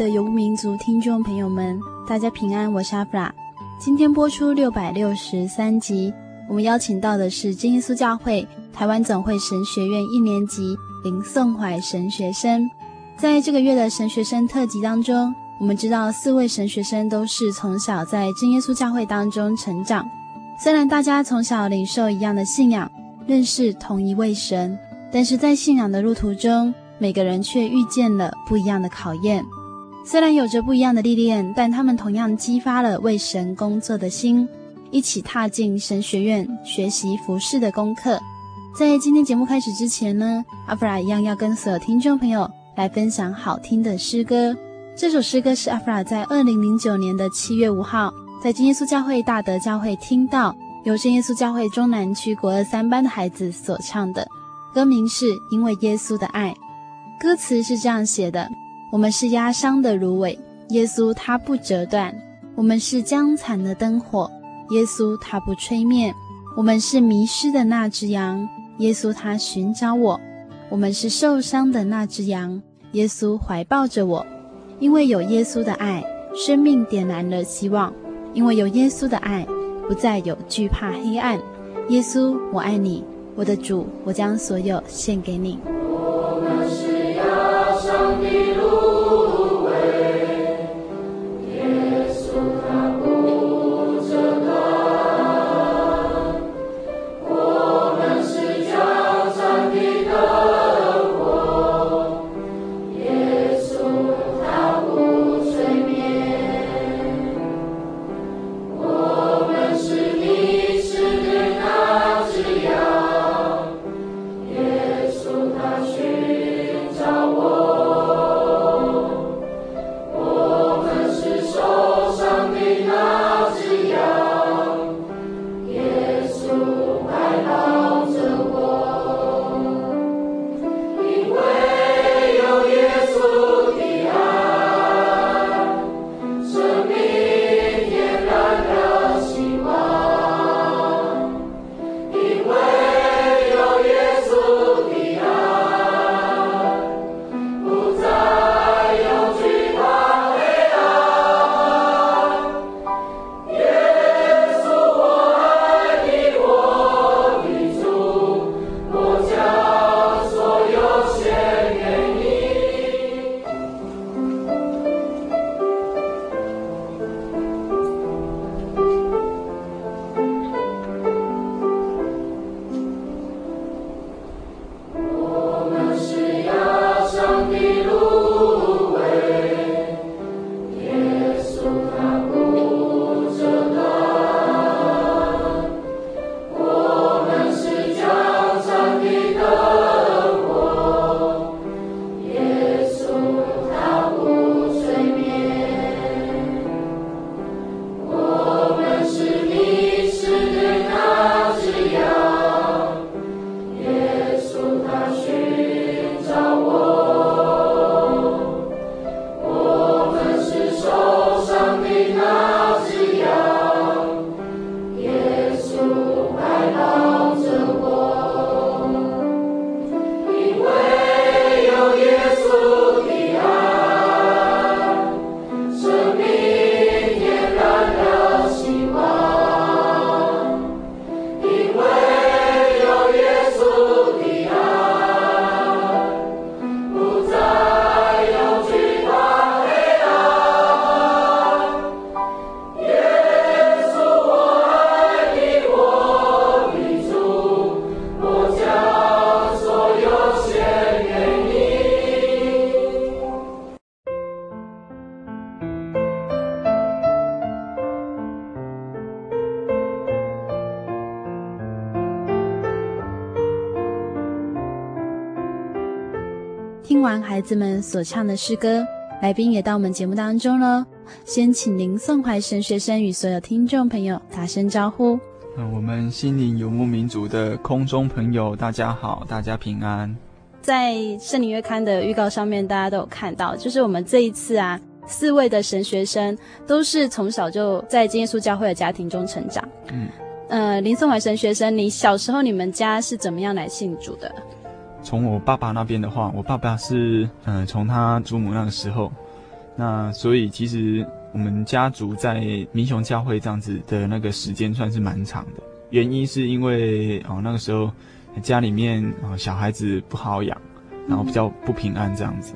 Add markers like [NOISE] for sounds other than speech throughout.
的游牧民族听众朋友们，大家平安，我是阿弗拉。今天播出六百六十三集，我们邀请到的是真耶稣教会台湾总会神学院一年级林颂怀神学生。在这个月的神学生特辑当中，我们知道四位神学生都是从小在真耶稣教会当中成长。虽然大家从小领受一样的信仰，认识同一位神，但是在信仰的路途中，每个人却遇见了不一样的考验，虽然有着不一样的历练，但他们同样激发了为神工作的心，一起踏进神学院学习服事的功课。在今天节目开始之前呢，阿弗拉一样要跟所有听众朋友来分享好听的诗歌。这首诗歌是阿弗拉在二零零九年的七月五号，在真耶稣教会大德教会听到，由真耶稣教会中南区国二三班的孩子所唱的，歌名是《因为耶稣的爱》。歌词是这样写的：我们是压伤的芦苇，耶稣他不折断；我们是将残的灯火，耶稣他不吹灭；我们是迷失的那只羊，耶稣他寻找我；我们是受伤的那只羊，耶稣怀抱着我。因为有耶稣的爱，生命点燃了希望；因为有耶稣的爱，不再有惧怕黑暗。耶稣，我爱你，我的主，我将所有献给你。我。子们所唱的诗歌，来宾也到我们节目当中了。先请林颂怀神学生与所有听众朋友打声招呼。嗯，我们心灵游牧民族的空中朋友，大家好，大家平安。在圣灵月刊的预告上面，大家都有看到，就是我们这一次啊，四位的神学生都是从小就在真耶稣教会的家庭中成长。嗯，呃，林颂怀神学生，你小时候你们家是怎么样来信主的？从我爸爸那边的话，我爸爸是嗯，从他祖母那个时候，那所以其实我们家族在民雄教会这样子的那个时间算是蛮长的。原因是因为哦那个时候家里面哦小孩子不好养，然后比较不平安这样子。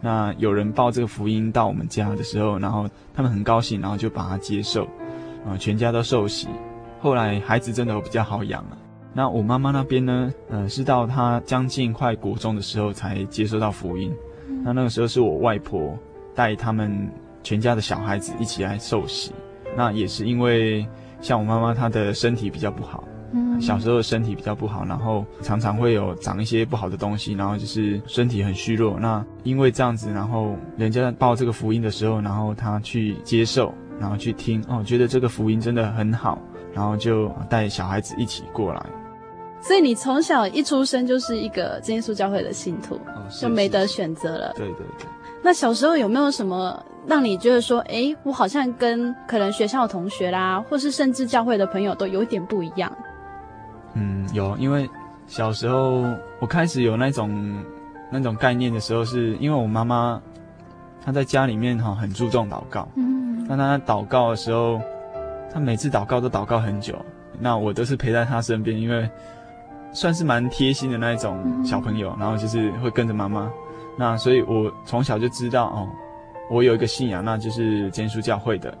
那有人报这个福音到我们家的时候，然后他们很高兴，然后就把他接受，啊，全家都受洗。后来孩子真的比较好养了。那我妈妈那边呢，呃，是到她将近快国中的时候才接收到福音。那那个时候是我外婆带他们全家的小孩子一起来受洗。那也是因为像我妈妈她的身体比较不好。小时候身体比较不好，然后常常会有长一些不好的东西，然后就是身体很虚弱。那因为这样子，然后人家报这个福音的时候，然后他去接受，然后去听，哦，觉得这个福音真的很好，然后就带小孩子一起过来。所以你从小一出生就是一个真耶稣教会的信徒，哦、就没得选择了。对对对。那小时候有没有什么让你觉得说，诶，我好像跟可能学校的同学啦，或是甚至教会的朋友都有点不一样？嗯，有，因为小时候我开始有那种那种概念的时候，是因为我妈妈她在家里面哈很注重祷告，嗯，那她祷告的时候，她每次祷告都祷告很久，那我都是陪在她身边，因为算是蛮贴心的那一种小朋友，然后就是会跟着妈妈，那所以我从小就知道哦，我有一个信仰，那就是真耶稣教会的。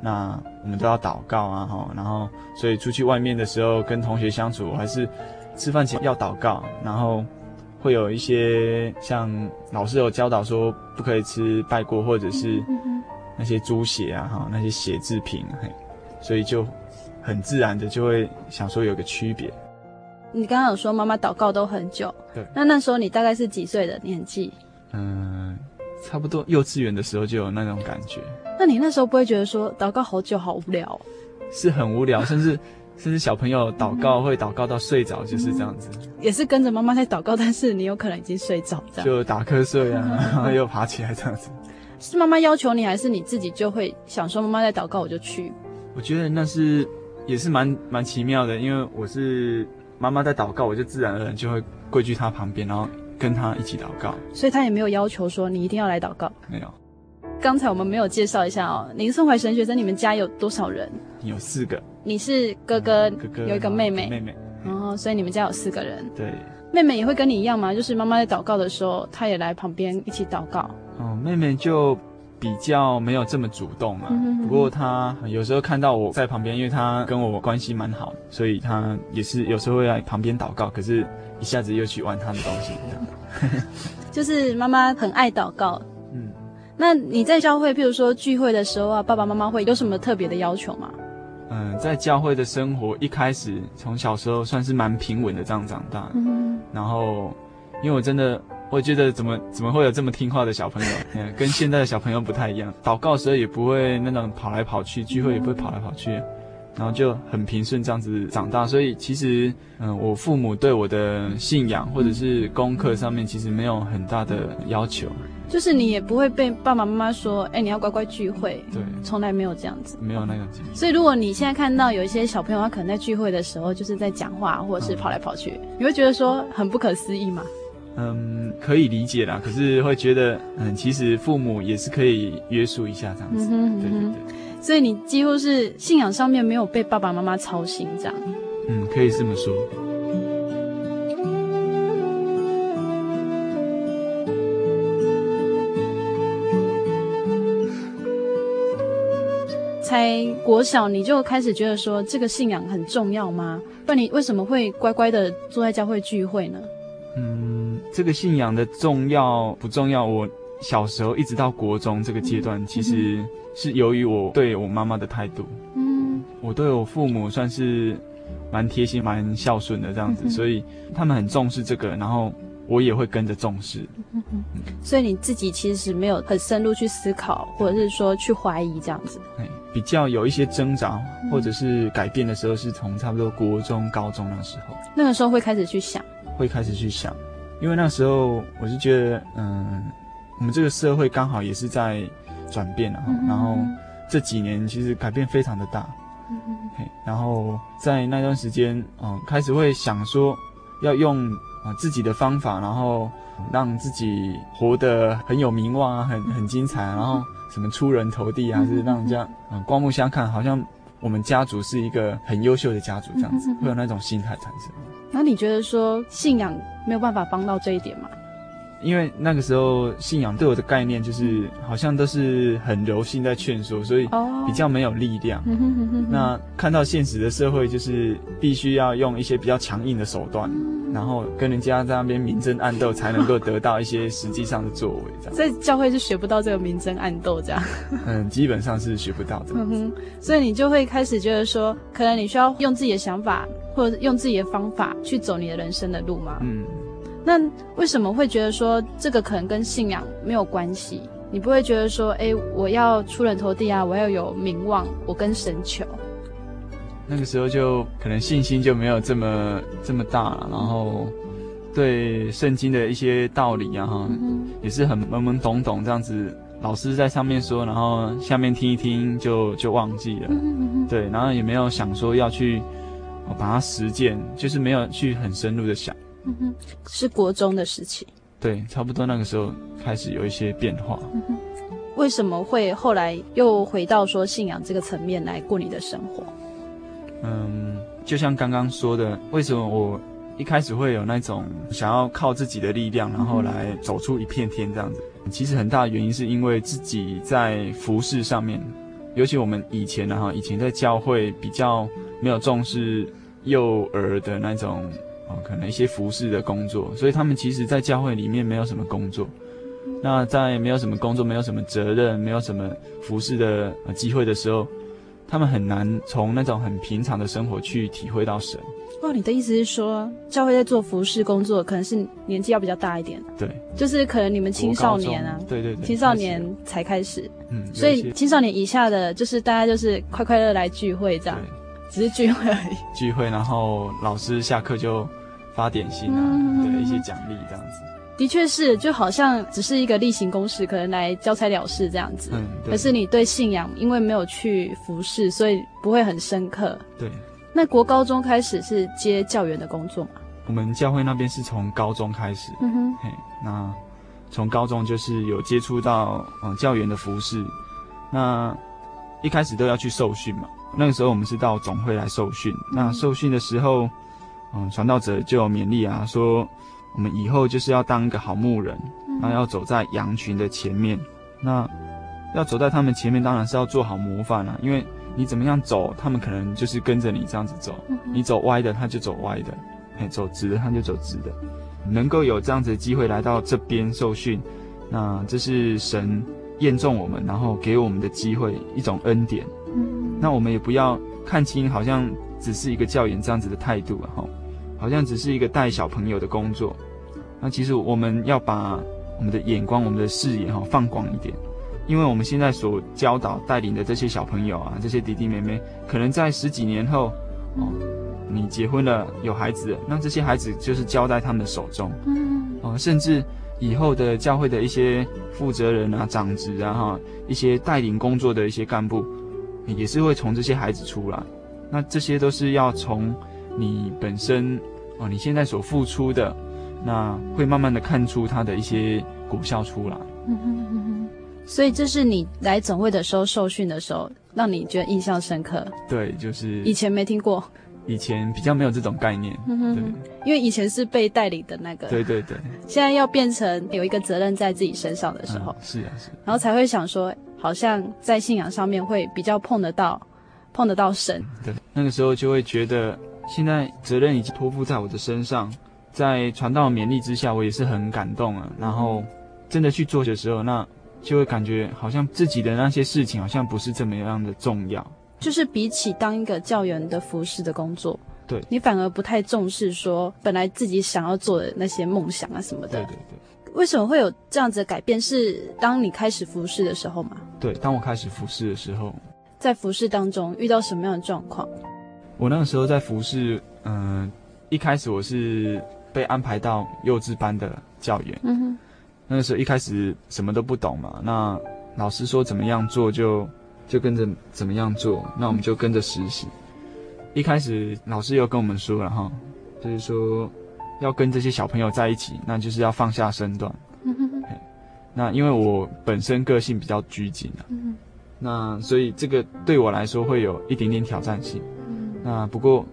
那我们都要祷告啊，哈，然后所以出去外面的时候跟同学相处，还是吃饭前要祷告，然后会有一些像老师有教导说不可以吃拜过或者是那些猪血啊，哈，那些血制品，嘿，所以就很自然的就会想说有个区别。你刚刚有说妈妈祷告都很久，对，那那时候你大概是几岁的年纪？嗯，差不多幼稚园的时候就有那种感觉。那你那时候不会觉得说祷告好久好无聊？是很无聊，甚至 [LAUGHS] 甚至小朋友祷告会祷告到睡着，就是这样子。也是跟着妈妈在祷告，但是你有可能已经睡着，这样就打瞌睡啊，然 [LAUGHS] 后又爬起来这样子。是妈妈要求你，还是你自己就会想说妈妈在祷告，我就去？我觉得那是也是蛮蛮奇妙的，因为我是妈妈在祷告，我就自然而然就会跪去她旁边，然后跟她一起祷告。所以她也没有要求说你一定要来祷告，没有。刚才我们没有介绍一下哦，林宋怀神学生，你们家有多少人？有四个。你是哥哥，哥哥有一个妹妹，妹妹。然后，所以你们家有四个人。对。妹妹也会跟你一样吗？就是妈妈在祷告的时候，她也来旁边一起祷告。哦，妹妹就比较没有这么主动嘛。不过他有时候看到我在旁边，因为他跟我关系蛮好，所以他也是有时候会来旁边祷告。可是，一下子又去玩他的东西。[LAUGHS] 就是妈妈很爱祷告。嗯那你在教会，譬如说聚会的时候啊，爸爸妈妈会有什么特别的要求吗？嗯，在教会的生活一开始，从小时候算是蛮平稳的这样长大。嗯，然后，因为我真的，我觉得怎么怎么会有这么听话的小朋友？[LAUGHS] 嗯，跟现在的小朋友不太一样。祷告的时候也不会那种跑来跑去，聚会也不会跑来跑去。然后就很平顺这样子长大，所以其实，嗯，我父母对我的信仰或者是功课上面其实没有很大的要求。就是你也不会被爸爸妈妈说，哎，你要乖乖聚会。对，从来没有这样子。没有那样子。所以如果你现在看到有一些小朋友，他可能在聚会的时候就是在讲话，或者是跑来跑去，嗯，你会觉得说很不可思议吗？嗯，可以理解啦。可是会觉得，嗯，其实父母也是可以约束一下这样子。嗯哼嗯哼对对对。所以你几乎是信仰上面没有被爸爸妈妈操心，这样。嗯，可以这么说。才国小你就开始觉得说这个信仰很重要吗？不然你为什么会乖乖的坐在教会聚会呢？嗯，这个信仰的重要不重要？我小时候一直到国中这个阶段，其实。是由于我对我妈妈的态度，嗯，我对我父母算是蛮贴心、蛮孝顺的这样子，嗯，所以他们很重视这个。然后我也会跟着重视。所以你自己其实没有很深入去思考，或者是说去怀疑这样子。哎，比较有一些挣扎或者是改变的时候，是从差不多国中、高中那时候。那个时候会开始去想，会开始去想，因为那时候我是觉得，嗯，我们这个社会刚好也是在转变啊，然后这几年其实改变非常的大。嗯哼，然后在那段时间，嗯，开始会想说，要用啊自己的方法，然后让自己活得很有名望啊，很很精彩，然后什么出人头地啊，是让人家嗯刮目相看，好像我们家族是一个很优秀的家族这样子，会有那种心态产生。那你觉得说信仰没有办法帮到这一点吗？因为那个时候信仰对我的概念就是好像都是很柔性在劝说，所以比较没有力量。Oh. 那看到现实的社会，就是必须要用一些比较强硬的手段，然后跟人家在那边明争暗斗，才能够得到一些实际上的作为。这样，在教会是学不到这个明争暗斗这样。嗯，基本上是学不到的。嗯哼，所以你就会开始觉得说，可能你需要用自己的想法，或者用自己的方法去走你的人生的路嘛？嗯。那为什么会觉得说这个可能跟信仰没有关系？你不会觉得说，哎，我要出人头地啊，我要有名望，我跟神求。那个时候就可能信心就没有这么这么大了，然后对圣经的一些道理啊，哈、嗯，也是很懵懵懂懂这样子。老师在上面说，然后下面听一听就就忘记了，嗯、对，然后也没有想说要去把它实践，就是没有去很深入的想。嗯哼，是国中的时期，对，差不多那个时候开始有一些变化。嗯哼，为什么会后来又回到说信仰这个层面来过你的生活？嗯，就像刚刚说的，为什么我一开始会有那种想要靠自己的力量，然后来走出一片天这样子？嗯，其实很大的原因是因为自己在服饰上面，尤其我们以前呢，哈，以前在教会比较没有重视幼儿的那种。哦，可能一些服饰的工作，所以他们其实，在教会里面没有什么工作。那在没有什么工作、没有什么责任、没有什么服饰的机会的时候，他们很难从那种很平常的生活去体会到神。哦，你的意思是说，教会在做服饰工作，可能是年纪要比较大一点。对，就是可能你们青少年啊，对对对，青少年才开始。嗯，所以青少年以下的，就是大家就是快快乐乐来聚会这样，只是聚会而已。聚会，然后老师下课就。发点心啊，对、嗯、一些奖励这样子，的确是，就好像只是一个例行公事，可能来交差了事这样子。嗯，可是你对信仰，因为没有去服侍，所以不会很深刻。对。那国高中开始是接教员的工作吗？我们教会那边是从高中开始。嗯哼。嘿，那从高中就是有接触到嗯教员的服侍，那一开始都要去受训嘛。那个时候我们是到总会来受训，嗯、那受训的时候。嗯，传道者就有勉励啊，说我们以后就是要当一个好牧人，那要走在羊群的前面。那要走在他们前面，当然是要做好模范啊，因为你怎么样走，他们可能就是跟着你这样子走。你走歪的，他就走歪的；哎，走直的，他就走直的。能够有这样子的机会来到这边受训，那这是神验中我们，然后给我们的机会，一种恩典。那我们也不要看轻，好像只是一个教员这样子的态度啊，哈。好像只是一个带小朋友的工作，那其实我们要把我们的眼光、我们的视野哈放广一点，因为我们现在所教导、带领的这些小朋友啊，这些弟弟妹妹，可能在十几年后，哦，你结婚了有孩子了，那这些孩子就是交在他们的手中，嗯，哦，甚至以后的教会的一些负责人啊、长职啊哈，一些带领工作的一些干部，也是会从这些孩子出来，那这些都是要从。你本身哦，你现在所付出的，那会慢慢的看出他的一些果效出来。嗯哼嗯哼，所以这是你来总会的时候受训的时候，让你觉得印象深刻。对，就是以前没听过，以前比较没有这种概念。嗯哼，对，因为以前是被带领的那个。对对对。现在要变成有一个责任在自己身上的时候，嗯、是啊是。然后才会想说，好像在信仰上面会比较碰得到，碰得到神。对，那个时候就会觉得。现在责任已经托付在我的身上，在传道勉励之下，我也是很感动啊。然后真的去做的时候，那就会感觉好像自己的那些事情好像不是这么样的重要。就是比起当一个教员的服侍的工作，对，你反而不太重视说本来自己想要做的那些梦想啊什么的。对对对。为什么会有这样子的改变？是当你开始服侍的时候吗？对，当我开始服侍的时候，在服侍当中遇到什么样的状况？我那个时候在服饰，嗯、呃，一开始我是被安排到幼稚班的教员。嗯哼。那个时候一开始什么都不懂嘛，那老师说怎么样做就就跟着怎么样做，那我们就跟着实习。一开始老师又跟我们说了哈，就是说要跟这些小朋友在一起，那就是要放下身段。嗯哼。那因为我本身个性比较拘谨啊，嗯哼。那所以这个对我来说会有一点点挑战性。嗯。那不过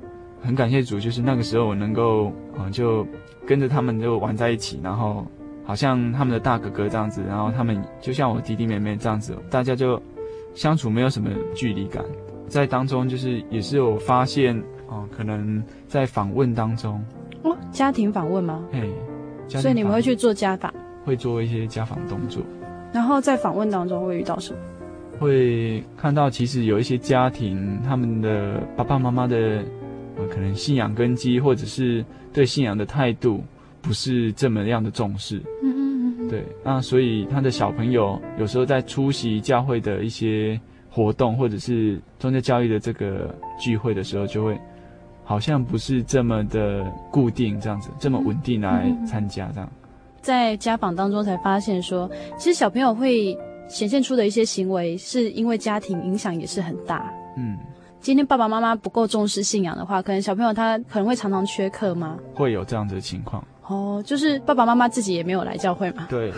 很感谢主，就是那个时候我能够嗯就跟着他们就玩在一起，然后。好像他们的大哥哥这样子，然后他们就像我弟弟妹妹这样子，大家就相处没有什么距离感，在当中就是也是有发现哦，可能在访问当中哦，家庭访问吗？哎，所以你们会去做家访，会做一些家访动作，然后在访问当中会遇到什么？会看到其实有一些家庭，他们的爸爸妈妈的呃可能信仰根基，或者是对信仰的态度。不是这么样的重视，嗯嗯嗯，对，那所以他的小朋友有时候在出席教会的一些活动，或者是宗教教育的这个聚会的时候，就会好像不是这么的固定这样子，这么稳定来参加这样。在家访当中才发现说，其实小朋友会显现出的一些行为，是因为家庭影响也是很大。嗯，今天爸爸妈妈不够重视信仰的话，可能小朋友他可能会常常缺课吗？会有这样子的情况。哦，就是爸爸妈妈自己也没有来教会嘛？对，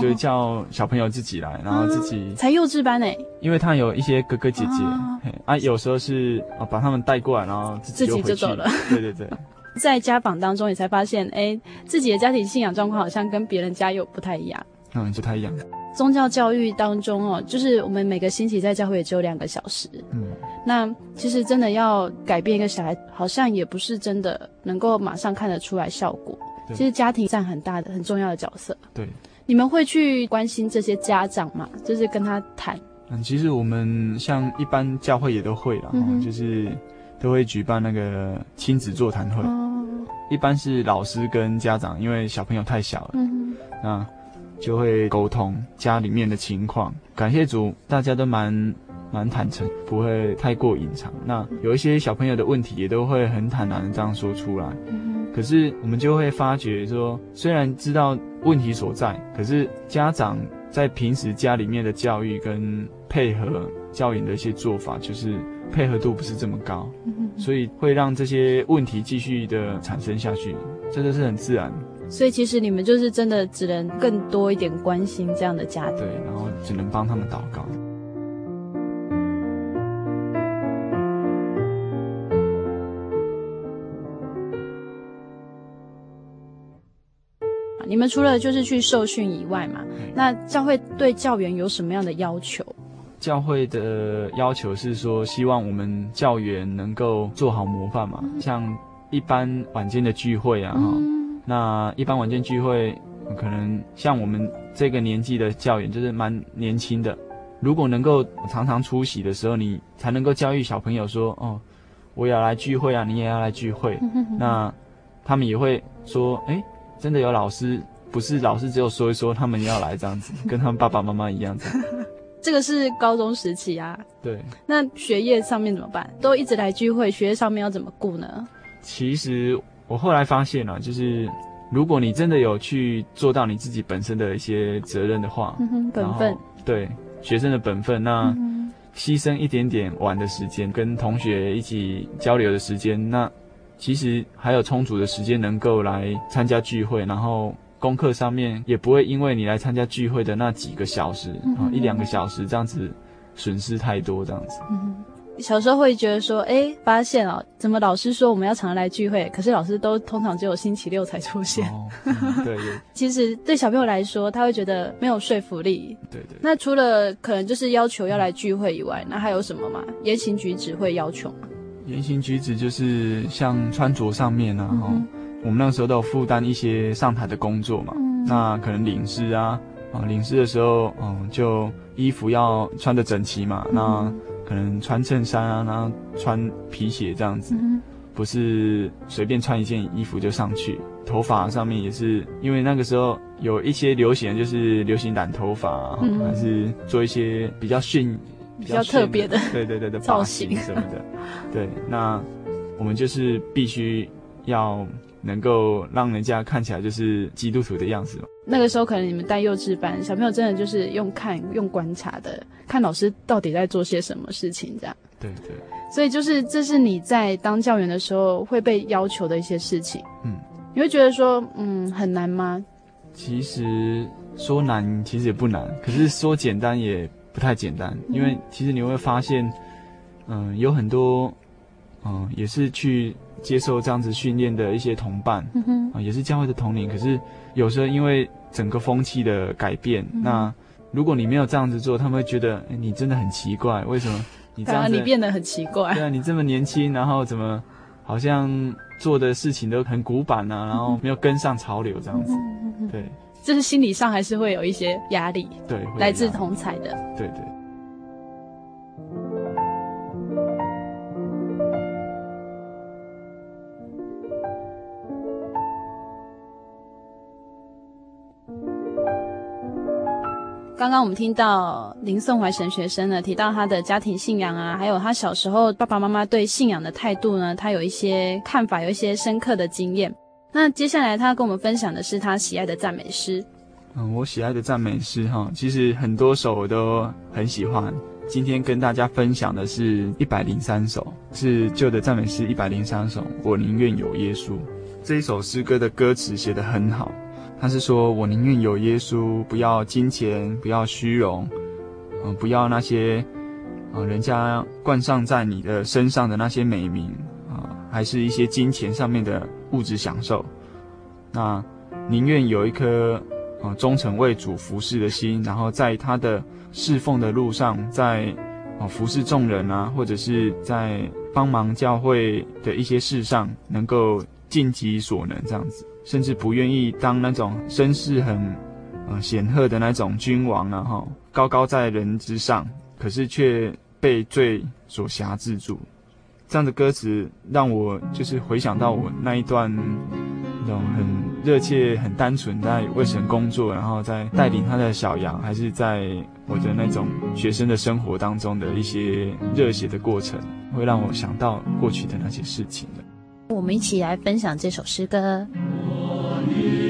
就是叫小朋友自己来，然后自己、嗯、才幼稚班呢。因为他有一些哥哥姐姐，啊，啊有时候是啊把他们带过来，然后自己就，自己就走了。对 [LAUGHS] 对对，[LAUGHS] 在家访当中也才发现，哎，自己的家庭信仰状况好像跟别人家又不太一样。嗯，不太一样。宗教教育当中哦，就是我们每个星期在教会也只有两个小时。嗯，那其实真的要改变一个小孩，好像也不是真的能够马上看得出来效果。其实家庭占很大的、很重要的角色。对，你们会去关心这些家长吗？就是跟他谈。嗯，其实我们像一般教会也都会啦，嗯、就是都会举办那个亲子座谈会。哦。一般是老师跟家长，因为小朋友太小了，嗯，那就会沟通家里面的情况。感谢主，大家都蛮蛮坦诚，不会太过隐藏。那有一些小朋友的问题，也都会很坦然的这样说出来。嗯可是我们就会发觉说，虽然知道问题所在，可是家长在平时家里面的教育跟配合教员的一些做法，就是配合度不是这么高，所以会让这些问题继续的产生下去，这个是很自然。所以其实你们就是真的只能更多一点关心这样的家庭，对，然后只能帮他们祷告。你们除了就是去受训以外嘛，那教会对教员有什么样的要求？教会的要求是说，希望我们教员能够做好模范嘛。嗯、像一般晚间的聚会啊，哈、嗯，那一般晚间聚会，可能像我们这个年纪的教员就是蛮年轻的，如果能够常常出席的时候，你才能够教育小朋友说，哦，我也要来聚会啊，你也要来聚会，嗯、[LAUGHS] 那他们也会说，哎。真的有老师，不是老师只有说一说，他们要来这样子，[LAUGHS] 跟他们爸爸妈妈一样。这个是高中时期啊。对。那学业上面怎么办？都一直来聚会，学业上面要怎么顾呢？其实我后来发现了，就是如果你真的有去做到你自己本身的一些责任的话，本分。对，学生的本分，那牺牲一点点玩的时间，跟同学一起交流的时间，那。其实还有充足的时间能够来参加聚会，然后功课上面也不会因为你来参加聚会的那几个小时啊、嗯、一两个小时这样子损失太多这样子。嗯，小时候会觉得说，哎，发现哦，怎么老师说我们要常常来聚会，可是老师都通常只有星期六才出现。哦嗯、对。[LAUGHS] 其实对小朋友来说，他会觉得没有说服力。对对。那除了可能就是要求要来聚会以外，那还有什么吗？言行举止会要求吗？言行举止就是像穿着上面啊，哈、嗯，我们那个时候都有负担一些上台的工作嘛，嗯、那可能领事啊，啊，领事的时候，嗯，就衣服要穿的整齐嘛，嗯、那可能穿衬衫啊，然后穿皮鞋这样子，嗯、不是随便穿一件衣服就上去。头发上面也是，因为那个时候有一些流行，就是流行染头发，嗯、还是做一些比较炫、比较特别的，[LAUGHS] 对对对的造型什么的。对，那我们就是必须要能够让人家看起来就是基督徒的样子嘛。那个时候可能你们带幼稚班，小朋友真的就是用看、用观察的，看老师到底在做些什么事情，这样。对对。所以就是这是你在当教员的时候会被要求的一些事情。嗯。你会觉得说，嗯，很难吗？其实说难，其实也不难；可是说简单，也不太简单。因为其实你会发现，嗯，有很多，嗯，也是去接受这样子训练的一些同伴，嗯哼，啊，也是教会的同龄。可是有时候因为整个风气的改变，嗯、那如果你没有这样子做，他们会觉得，哎，你真的很奇怪，为什么 [LAUGHS] 你这样子？你变得很奇怪。对啊，你这么年轻，然后怎么好像？做的事情都很古板啊，然后没有跟上潮流这样子，对，就是心理上还是会有一些压力，对，来自同才的，对对。刚刚我们听到林颂怀神学生呢提到他的家庭信仰啊，还有他小时候爸爸妈妈对信仰的态度呢，他有一些看法，有一些深刻的经验。那接下来他跟我们分享的是他喜爱的赞美诗。嗯，我喜爱的赞美诗哈，其实很多首我都很喜欢。今天跟大家分享的是一百零三首，是旧的赞美诗一百零三首。我宁愿有耶稣。这一首诗歌的歌词写得很好。他是说：“我宁愿有耶稣，不要金钱，不要虚荣，嗯、不要那些，啊、人家冠上在你的身上的那些美名，啊、还是一些金钱上面的物质享受。那宁愿有一颗，啊、忠诚为主服侍的心，然后在他的侍奉的路上，在，啊、服侍众人啊，或者是在帮忙教会的一些事上，能够尽己所能，这样子。”甚至不愿意当那种声势很，呃显赫的那种君王啊，哈，高高在人之上，可是却被罪所辖制住。这样的歌词让我就是回想到我那一段那种很热切、很单纯在为神工作，然后在带领他的小羊，还是在我的那种学生的生活当中的一些热血的过程，会让我想到过去的那些事情的。我们一起来分享这首诗歌。me.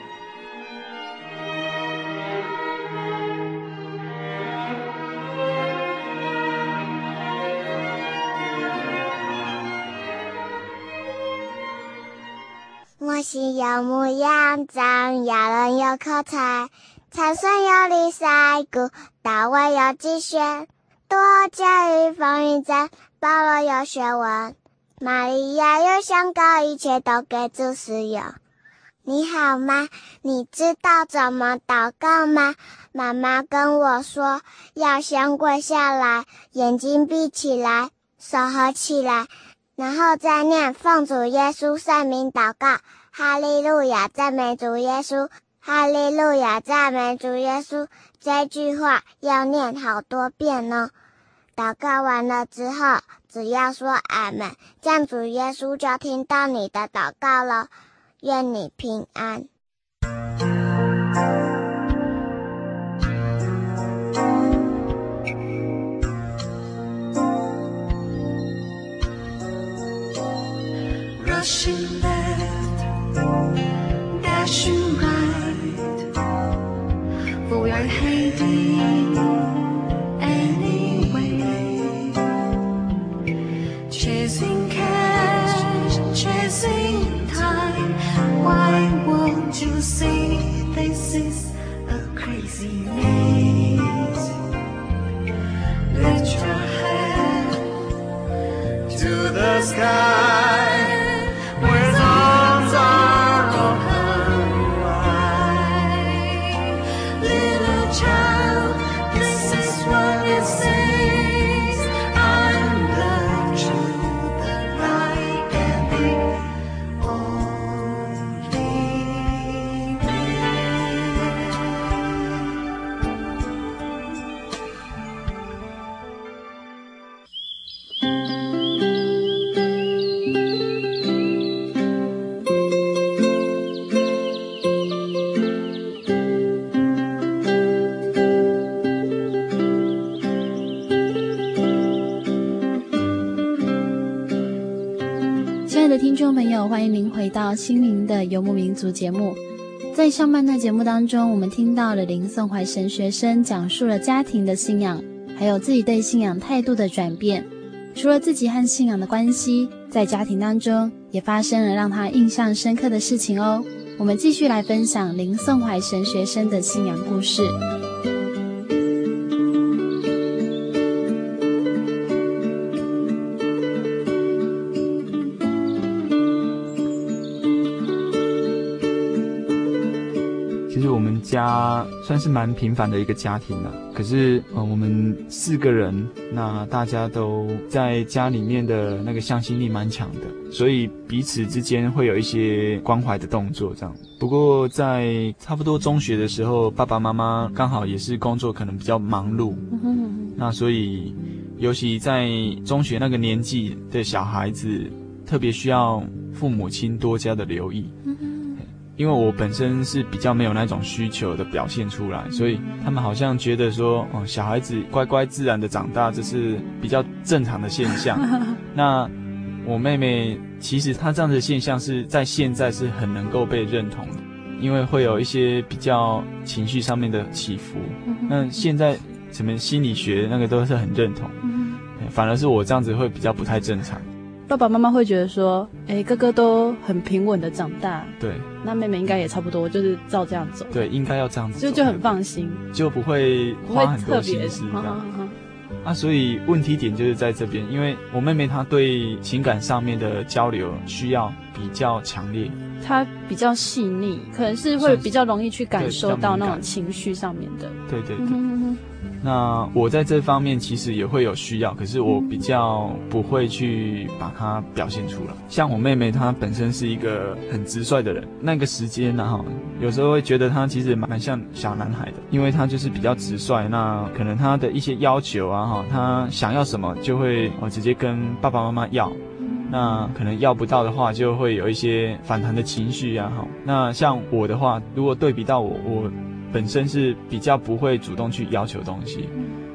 有模样，长牙人有口才，参孙有力赛谷，大卫有机旋，多加与风云战，保罗有学问，玛利亚有香膏，一切都给主使用。你好吗？你知道怎么祷告吗？妈妈跟我说，要先跪下来，眼睛闭起来，手合起来，然后再念奉主耶稣圣名祷告。哈利路亚，赞美主耶稣！哈利路亚，赞美主耶稣！这句话要念好多遍呢。祷告完了之后，只要说俺们，这样主耶稣就听到你的祷告了。愿你平安。How she left, dashing right, we're heading anyway, chasing cash, chasing time. Why won't you see this is a crazy maze? Lift your head to the sky. 欢迎您回到《心灵的游牧民族》节目。在上半段节目当中，我们听到了林宋怀神学生讲述了家庭的信仰，还有自己对信仰态度的转变。除了自己和信仰的关系，在家庭当中也发生了让他印象深刻的事情哦。我们继续来分享林宋怀神学生的信仰故事。算是蛮平凡的一个家庭了，可是，呃，我们四个人，那大家都在家里面的那个向心力蛮强的，所以彼此之间会有一些关怀的动作这样。不过在差不多中学的时候，爸爸妈妈刚好也是工作可能比较忙碌，那所以尤其在中学那个年纪的小孩子，特别需要父母亲多加的留意。因为我本身是比较没有那种需求的表现出来，所以他们好像觉得说，哦，小孩子乖乖自然的长大，这是比较正常的现象。[LAUGHS] 那我妹妹其实她这样的现象是在现在是很能够被认同的，因为会有一些比较情绪上面的起伏。那现在什么心理学那个都是很认同，反而是我这样子会比较不太正常。爸爸妈妈会觉得说，哎，哥哥都很平稳的长大，对，那妹妹应该也差不多，就是照这样走，对，应该要这样子，就就很放心，就不会花很多心思这样。啊，所以问题点就是在这边，因为我妹妹她对情感上面的交流需要比较强烈，她比较细腻，可能是会比较容易去感受到那种情绪上面的，对对对。嗯那我在这方面其实也会有需要，可是我比较不会去把它表现出来。像我妹妹，她本身是一个很直率的人，那个时间呢，哈，有时候会觉得她其实蛮像小男孩的，因为她就是比较直率。那可能她的一些要求啊，哈，她想要什么就会我直接跟爸爸妈妈要，那可能要不到的话，就会有一些反弹的情绪啊，哈。那像我的话，如果对比到我，我。本身是比较不会主动去要求东西，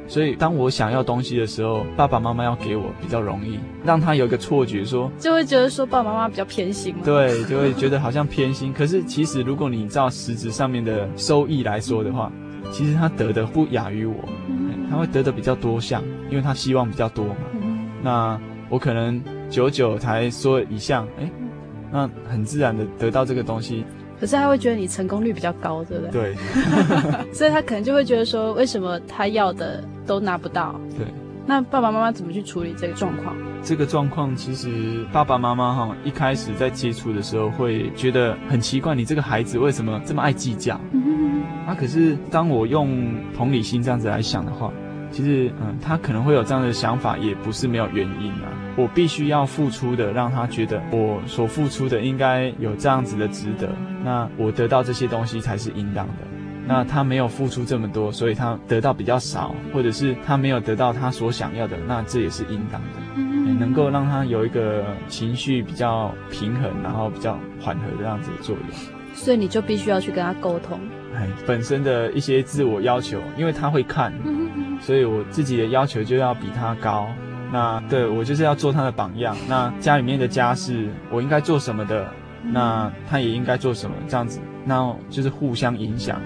所以当我想要东西的时候，爸爸妈妈要给我比较容易，让他有一个错觉说，就会觉得说爸爸妈妈比较偏心嘛。对，就会觉得好像偏心。[LAUGHS] 可是其实如果你照实质上面的收益来说的话，其实他得的不亚于我，他会得的比较多项，因为他希望比较多嘛。那我可能久久才说一项，哎，那很自然的得到这个东西。可是他会觉得你成功率比较高，对不对？对，[LAUGHS] 所以他可能就会觉得说，为什么他要的都拿不到？对，那爸爸妈妈怎么去处理这个状况？这个状况其实爸爸妈妈哈一开始在接触的时候会觉得很奇怪，你这个孩子为什么这么爱计较？嗯，啊，可是当我用同理心这样子来想的话。其实，嗯，他可能会有这样的想法，也不是没有原因啊。我必须要付出的，让他觉得我所付出的应该有这样子的值得。那我得到这些东西才是应当的。那他没有付出这么多，所以他得到比较少，或者是他没有得到他所想要的，那这也是应当的。也能够让他有一个情绪比较平衡，然后比较缓和的这样子的作用。所以你就必须要去跟他沟通。哎，本身的一些自我要求，因为他会看。所以我自己的要求就要比他高，那对我就是要做他的榜样。那家里面的家事我应该做什么的，那他也应该做什么，这样子，那就是互相影响，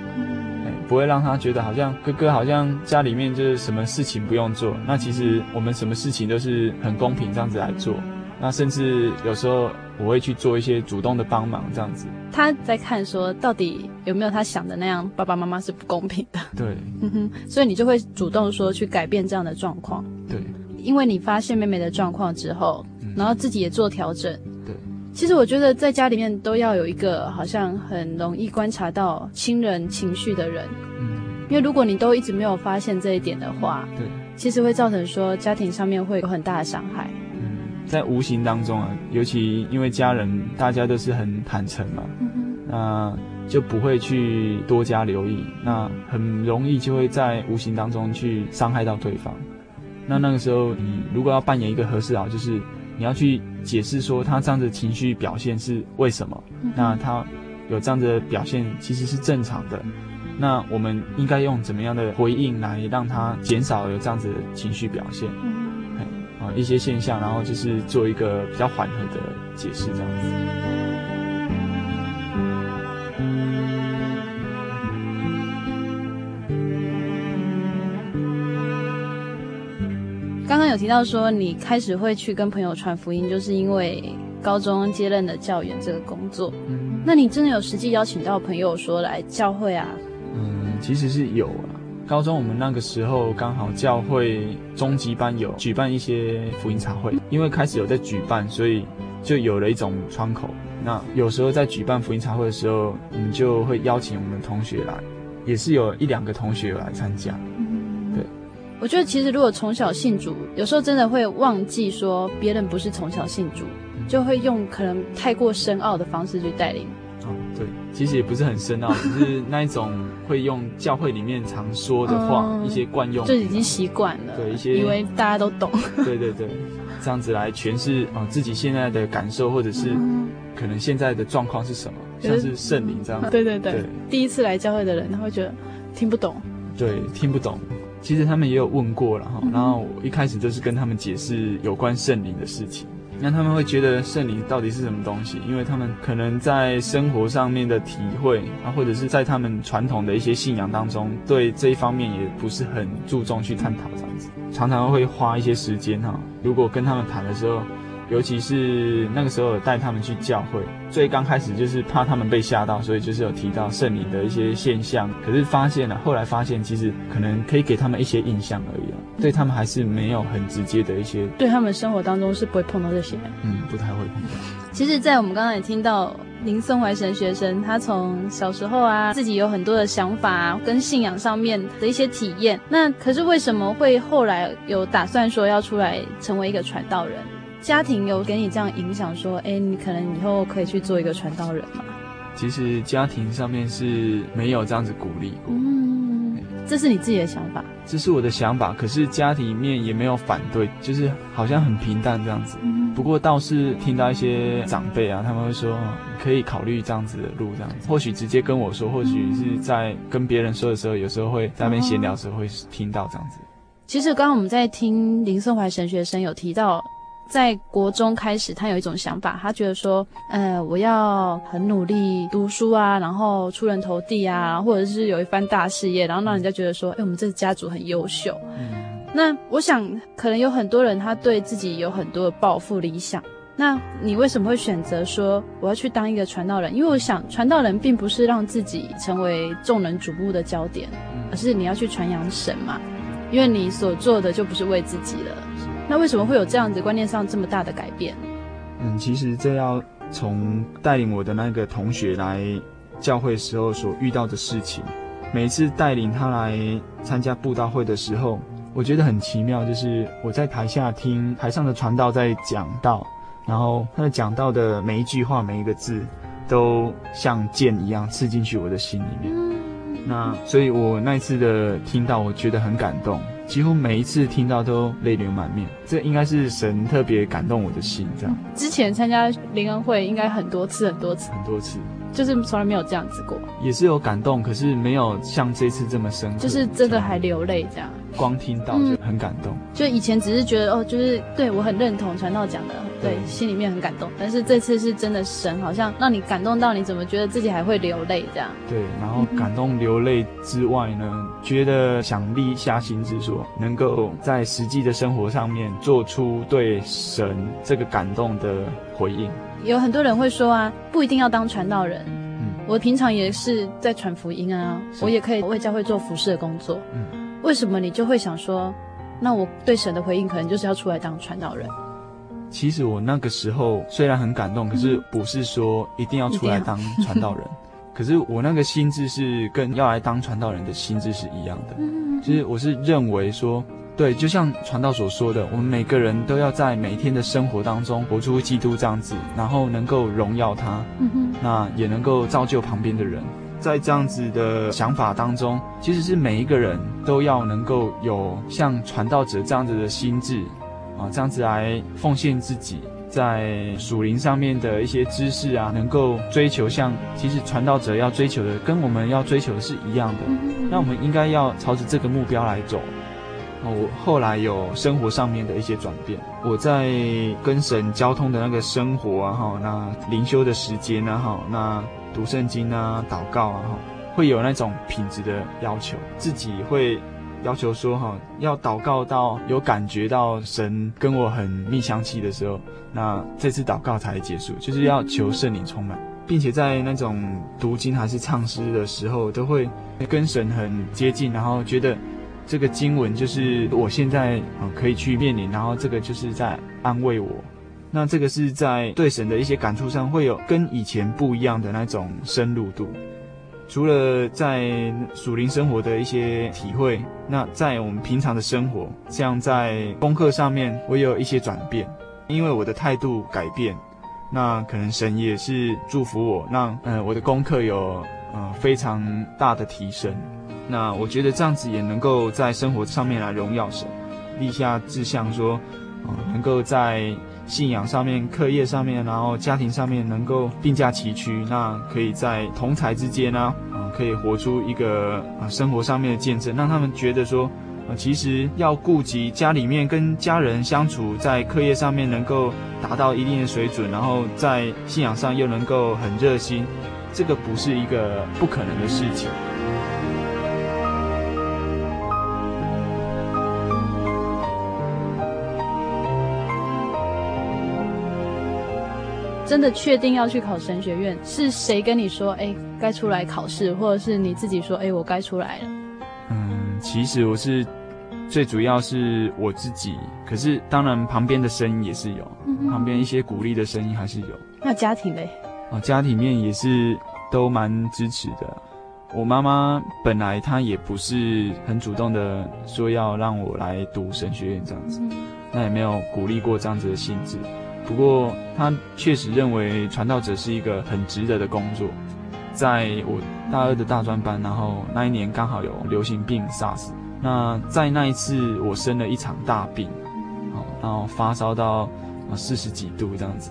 不会让他觉得好像哥哥好像家里面就是什么事情不用做，那其实我们什么事情都是很公平这样子来做。那甚至有时候我会去做一些主动的帮忙，这样子。他在看说，到底有没有他想的那样，爸爸妈妈是不公平的。对，嗯哼，所以你就会主动说去改变这样的状况。对，因为你发现妹妹的状况之后，然后自己也做调整。对，其实我觉得在家里面都要有一个好像很容易观察到亲人情绪的人。嗯，因为如果你都一直没有发现这一点的话，对，其实会造成说家庭上面会有很大的伤害。在无形当中啊，尤其因为家人大家都是很坦诚嘛，嗯、哼那就不会去多加留意，那很容易就会在无形当中去伤害到对方。那那个时候，你如果要扮演一个和事佬，就是你要去解释说他这样的情绪表现是为什么，那他有这样的表现其实是正常的。那我们应该用怎么样的回应来让他减少有这样子的情绪表现？嗯一些现象，然后就是做一个比较缓和的解释，这样子。有提到说，你开始会去跟朋友传福音，就是因为高中接任的教员这个工作。嗯，那你真的有实际邀请到朋友说来教会啊？嗯，其实是有啊。高中我们那个时候刚好教会中级班有举办一些福音茶会，因为开始有在举办，所以就有了一种窗口。那有时候在举办福音茶会的时候，我们就会邀请我们的同学来，也是有一两个同学来参加。我觉得其实如果从小信主，有时候真的会忘记说别人不是从小信主，就会用可能太过深奥的方式去带领。对，其实也不是很深奥，只是那一种会用教会里面常说的话，嗯、一些惯用，就已经习惯了。对，一些以为大家都懂。对对对，这样子来诠释啊自己现在的感受，或者是可能现在的状况是什么，嗯、像是圣灵这样子。对对对，对第一次来教会的人，他会觉得听不懂。对，听不懂。其实他们也有问过了哈，然后我一开始就是跟他们解释有关圣灵的事情。那他们会觉得圣灵到底是什么东西？因为他们可能在生活上面的体会啊，或者是在他们传统的一些信仰当中，对这一方面也不是很注重去探讨这样子，常常会花一些时间哈。如果跟他们谈的时候，尤其是那个时候有带他们去教会，最刚开始就是怕他们被吓到，所以就是有提到圣灵的一些现象。可是发现了，后来发现其实可能可以给他们一些印象而已啊，对他们还是没有很直接的一些。对他们生活当中是不会碰到这些。嗯，不太会碰到。其实，在我们刚刚也听到林宋怀神学生，他从小时候啊，自己有很多的想法啊，跟信仰上面的一些体验。那可是为什么会后来有打算说要出来成为一个传道人？家庭有给你这样影响，说，哎，你可能以后可以去做一个传道人嘛？其实家庭上面是没有这样子鼓励过。嗯，这是你自己的想法。这是我的想法，可是家庭里面也没有反对，就是好像很平淡这样子。嗯。不过倒是听到一些长辈啊，他们会说，可以考虑这样子的路，这样子。或许直接跟我说，或许是在跟别人说的时候，有时候会在那边闲聊的时候会听到这样子。其实刚刚我们在听林颂怀神学生有提到。在国中开始，他有一种想法，他觉得说，呃，我要很努力读书啊，然后出人头地啊，或者是有一番大事业，然后让人家觉得说，哎，我们这个家族很优秀。嗯。那我想，可能有很多人他对自己有很多的抱负理想。那你为什么会选择说我要去当一个传道人？因为我想，传道人并不是让自己成为众人瞩目的焦点，而是你要去传扬神嘛。因为你所做的就不是为自己了。那为什么会有这样子观念上这么大的改变？嗯，其实这要从带领我的那个同学来教会时候所遇到的事情。每次带领他来参加布道会的时候，我觉得很奇妙，就是我在台下听台上的传道在讲道，然后他的讲道的每一句话、每一个字，都像剑一样刺进去我的心里面。那所以，我那一次的听到，我觉得很感动。几乎每一次听到都泪流满面，这应该是神特别感动我的心，这样。之前参加灵恩会应该很多次，很多次，很多次，就是从来没有这样子过。也是有感动，可是没有像这次这么深刻，就是真的还流泪这样。光听到就很感动。嗯，就以前只是觉得哦，就是对我很认同传道讲的，对，心里面很感动。但是这次是真的，神好像让你感动到，你怎么觉得自己还会流泪这样？对，然后感动流泪之外呢，觉得想立下心之说，能够在实际的生活上面做出对神这个感动的回应。有很多人会说啊，不一定要当传道人。嗯，我平常也是在传福音啊，我也可以为教会做服饰的工作。嗯。为什么你就会想说，那我对神的回应可能就是要出来当传道人？其实我那个时候虽然很感动，可是不是说一定要出来当传道人。[LAUGHS] 可是我那个心智是跟要来当传道人的心智是一样的。其实我是认为说，对，就像传道所说的，我们每个人都要在每天的生活当中活出基督这样子，然后能够荣耀他，那也能够造就旁边的人。在这样子的想法当中，其实是每一个人都要能够有像传道者这样子的心智，啊，这样子来奉献自己，在属灵上面的一些知识啊，能够追求像其实传道者要追求的，跟我们要追求的是一样的。那我们应该要朝着这个目标来走。我后来有生活上面的一些转变，我在跟神交通的那个生活啊，哈，那灵修的时间啊，哈，那。读圣经啊，祷告啊，哈，会有那种品质的要求，自己会要求说，哈，要祷告到有感觉到神跟我很密相契的时候，那这次祷告才结束，就是要求圣灵充满，并且在那种读经还是唱诗的时候，都会跟神很接近，然后觉得这个经文就是我现在可以去面临，然后这个就是在安慰我。那这个是在对神的一些感触上，会有跟以前不一样的那种深入度。除了在属灵生活的一些体会，那在我们平常的生活，像在功课上面，我有一些转变，因为我的态度改变，那可能神也是祝福我，让呃我的功课有呃非常大的提升。那我觉得这样子也能够在生活上面来荣耀神，立下志向说，呃，能够在。信仰上面、课业上面，然后家庭上面能够并驾齐驱，那可以在同才之间呢，啊，可以活出一个啊生活上面的见证，让他们觉得说，呃，其实要顾及家里面跟家人相处，在课业上面能够达到一定的水准，然后在信仰上又能够很热心，这个不是一个不可能的事情。真的确定要去考神学院，是谁跟你说？哎，该出来考试，或者是你自己说？哎，我该出来了。嗯，其实我是最主要是我自己，可是当然旁边的声音也是有，嗯、旁边一些鼓励的声音还是有。那家庭嘞？啊，家庭面也是都蛮支持的。我妈妈本来她也不是很主动的说要让我来读神学院这样子，那也没有鼓励过这样子的性质。不过，他确实认为传道者是一个很值得的工作。在我大二的大专班，然后那一年刚好有流行病 SARS。那在那一次，我生了一场大病，然后发烧到四十几度这样子。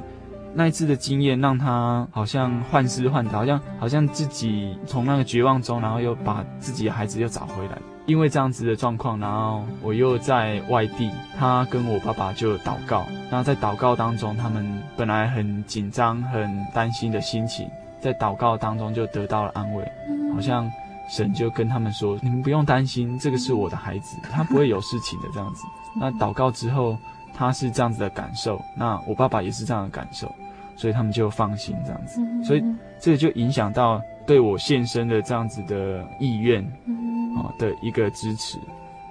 那一次的经验让他好像换尸换倒，好像好像自己从那个绝望中，然后又把自己的孩子又找回来。因为这样子的状况，然后我又在外地，他跟我爸爸就祷告。那在祷告当中，他们本来很紧张、很担心的心情，在祷告当中就得到了安慰。好像神就跟他们说：“你们不用担心，这个是我的孩子，他不会有事情的。”这样子。那祷告之后，他是这样子的感受，那我爸爸也是这样的感受，所以他们就放心这样子。所以这个就影响到对我献身的这样子的意愿。啊的一个支持，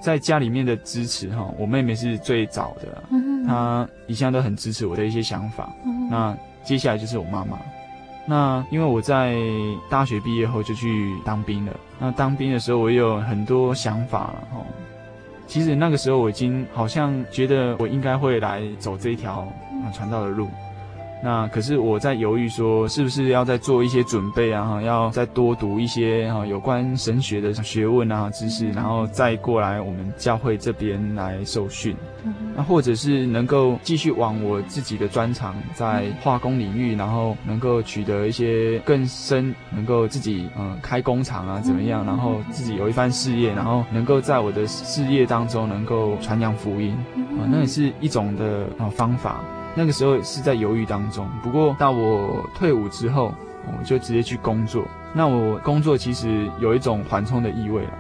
在家里面的支持哈，我妹妹是最早的，她一向都很支持我的一些想法。那接下来就是我妈妈。那因为我在大学毕业后就去当兵了，那当兵的时候我有很多想法了哈。其实那个时候我已经好像觉得我应该会来走这一条传道的路。那可是我在犹豫，说是不是要再做一些准备啊？哈，要再多读一些哈有关神学的学问啊知识，然后再过来我们教会这边来受训。那或者是能够继续往我自己的专长，在化工领域，然后能够取得一些更深，能够自己嗯开工厂啊怎么样？然后自己有一番事业，然后能够在我的事业当中能够传扬福音啊，那也是一种的啊方法。那个时候是在犹豫当中，不过到我退伍之后，我就直接去工作。那我工作其实有一种缓冲的意味了。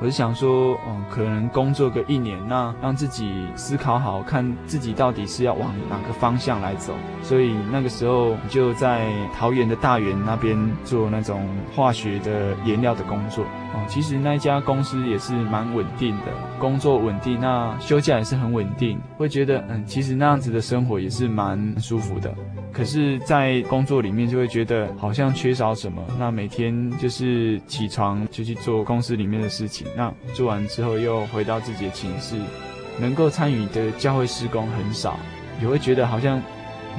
我是想说，嗯，可能工作个一年，那让自己思考好，看自己到底是要往哪个方向来走。所以那个时候就在桃园的大园那边做那种化学的颜料的工作。哦，其实那家公司也是蛮稳定的，工作稳定，那休假也是很稳定，会觉得，嗯，其实那样子的生活也是蛮舒服的。可是，在工作里面就会觉得好像缺少什么。那每天就是起床就去做公司里面的事情，那做完之后又回到自己的寝室，能够参与的教会施工很少，也会觉得好像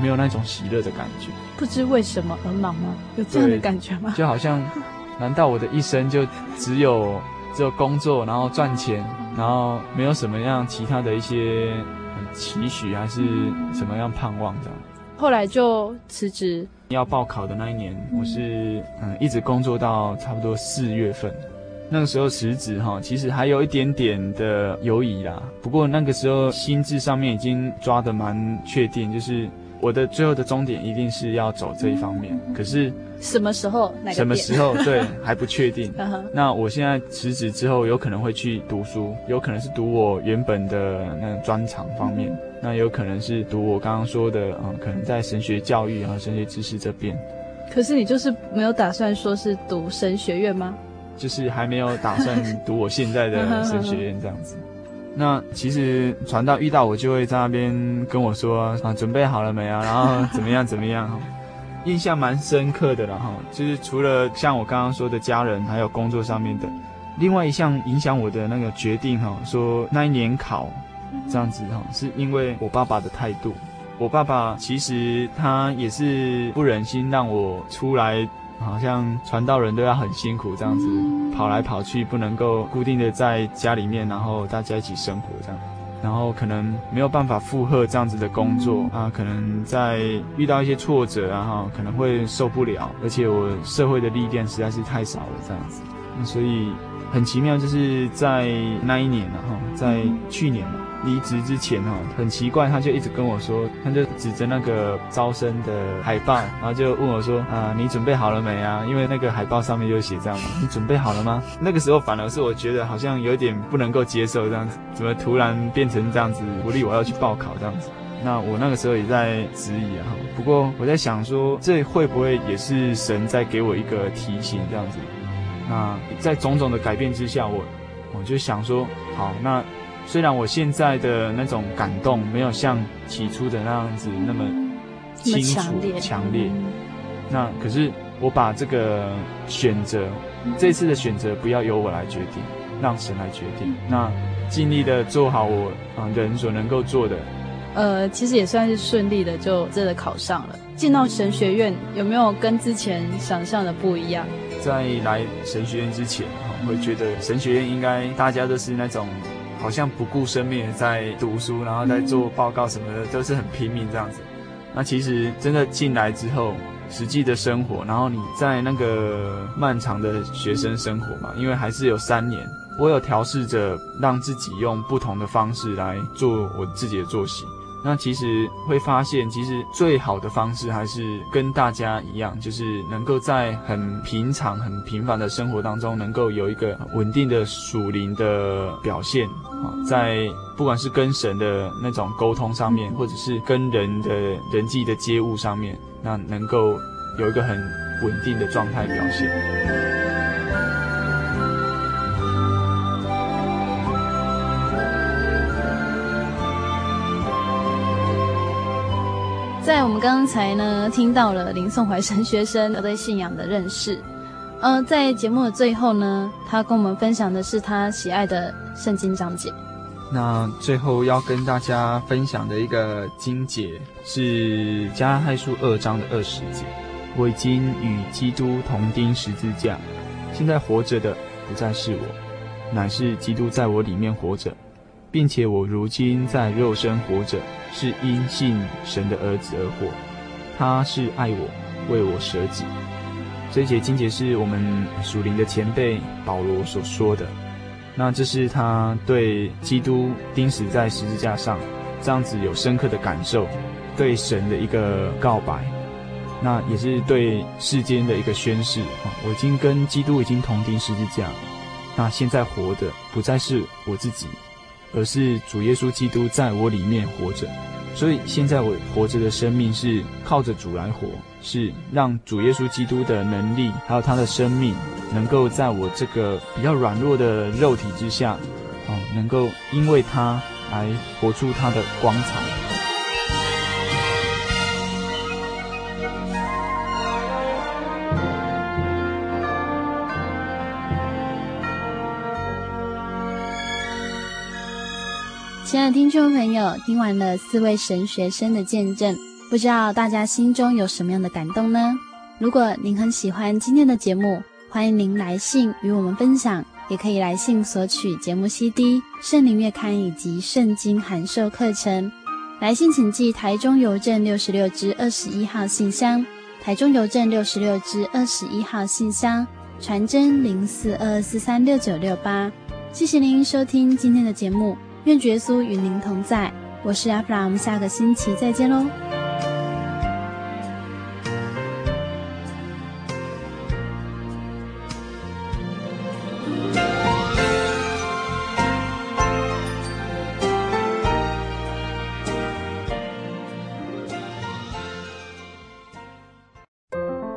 没有那种喜乐的感觉。不知为什么而忙吗？有这样的感觉吗？[LAUGHS] 就好像，难道我的一生就只有只有工作，然后赚钱，然后没有什么样其他的一些期许，还是什么样盼望这样？后来就辞职。要报考的那一年，我是嗯一直工作到差不多四月份，那个时候辞职哈，其实还有一点点的犹疑啦。不过那个时候心智上面已经抓得蛮确定，就是我的最后的终点一定是要走这一方面。可是。什么时候？哪个什么时候？对，[LAUGHS] 还不确定。那我现在辞职之后，有可能会去读书，有可能是读我原本的那专长方面，嗯、那有可能是读我刚刚说的，嗯，可能在神学教育和神学知识这边。可是你就是没有打算说是读神学院吗？就是还没有打算读我现在的 [LAUGHS] 神学院这样子。那其实传道遇到我就会在那边跟我说啊，准备好了没啊？然后怎么样怎么样？[LAUGHS] 印象蛮深刻的，然后就是除了像我刚刚说的家人，还有工作上面的，另外一项影响我的那个决定哈，说那一年考这样子哈，是因为我爸爸的态度。我爸爸其实他也是不忍心让我出来，好像传道人都要很辛苦这样子，跑来跑去，不能够固定的在家里面，然后大家一起生活这样。然后可能没有办法负荷这样子的工作啊，可能在遇到一些挫折啊，哈，可能会受不了。而且我社会的历练实在是太少了，这样子，所以很奇妙，就是在那一年哈，在去年嘛。离职之前哈，很奇怪，他就一直跟我说，他就指着那个招生的海报，然后就问我说：“啊，你准备好了没啊？”因为那个海报上面就写这样嘛，你准备好了吗？那个时候反而是我觉得好像有点不能够接受这样子，怎么突然变成这样子，鼓励我要去报考这样子？那我那个时候也在质疑啊。不过我在想说，这会不会也是神在给我一个提醒这样子？那在种种的改变之下，我我就想说，好那。虽然我现在的那种感动没有像起初的那样子那么清楚强烈，强烈，那可是我把这个选择，这次的选择不要由我来决定，让神来决定。那尽力的做好我啊人所能够做的。呃，其实也算是顺利的，就真的考上了。进到神学院有没有跟之前想象的不一样？在来神学院之前，会觉得神学院应该大家都是那种。好像不顾生命在读书，然后在做报告什么的，都是很拼命这样子。那其实真的进来之后，实际的生活，然后你在那个漫长的学生生活嘛，因为还是有三年，我有调试着让自己用不同的方式来做我自己的作息。那其实会发现，其实最好的方式还是跟大家一样，就是能够在很平常、很平凡的生活当中，能够有一个稳定的属灵的表现啊，在不管是跟神的那种沟通上面，或者是跟人的人际的接物上面，那能够有一个很稳定的状态表现。在我们刚才呢，听到了林颂怀神学生对信仰的认识。呃，在节目的最后呢，他跟我们分享的是他喜爱的圣经章节。那最后要跟大家分享的一个经节是加拉太书二章的二十节：我已经与基督同钉十字架，现在活着的不再是我，乃是基督在我里面活着。并且我如今在肉身活着，是因信神的儿子而活。他是爱我，为我舍己。这一节经节是我们属灵的前辈保罗所说的。那这是他对基督钉死在十字架上这样子有深刻的感受，对神的一个告白。那也是对世间的一个宣誓！我已经跟基督已经同钉十字架，那现在活的不再是我自己。而是主耶稣基督在我里面活着，所以现在我活着的生命是靠着主来活，是让主耶稣基督的能力还有他的生命，能够在我这个比较软弱的肉体之下，哦，能够因为他来活出他的光彩。亲爱的听众朋友，听完了四位神学生的见证，不知道大家心中有什么样的感动呢？如果您很喜欢今天的节目，欢迎您来信与我们分享，也可以来信索取节目 CD、圣灵月刊以及圣经函授课程。来信请寄台中邮政六十六支二十一号信箱，台中邮政六十六支二十一号信箱，传真零四二四三六九六八。谢谢您收听今天的节目。愿耶稣与您同在，我是阿弗拉，我们下个星期再见喽。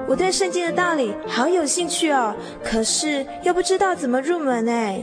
我对圣经的道理好有兴趣哦，可是又不知道怎么入门哎。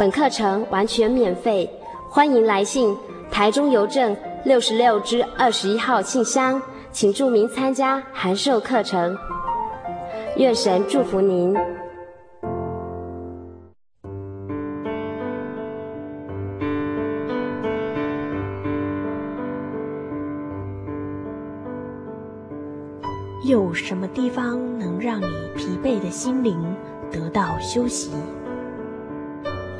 本课程完全免费欢迎来信台中邮政六十六之二十一号信箱请注明参加函授课程。月神祝福您。有什么地方能让你疲惫的心灵得到休息？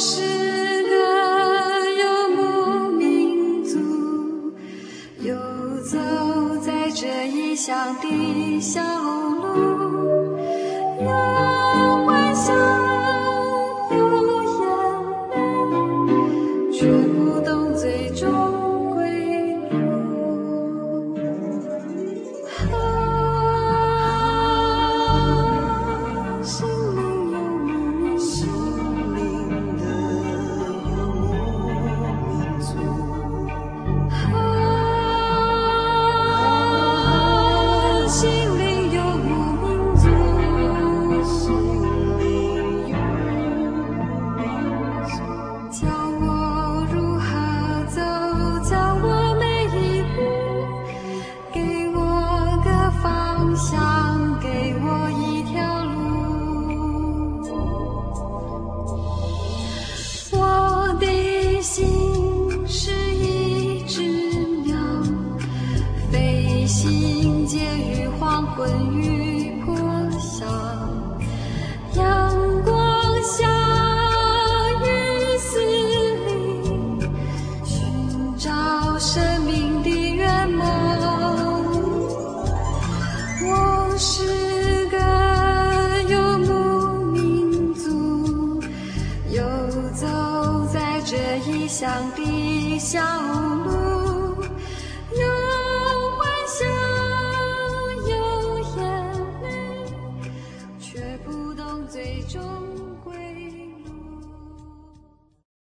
是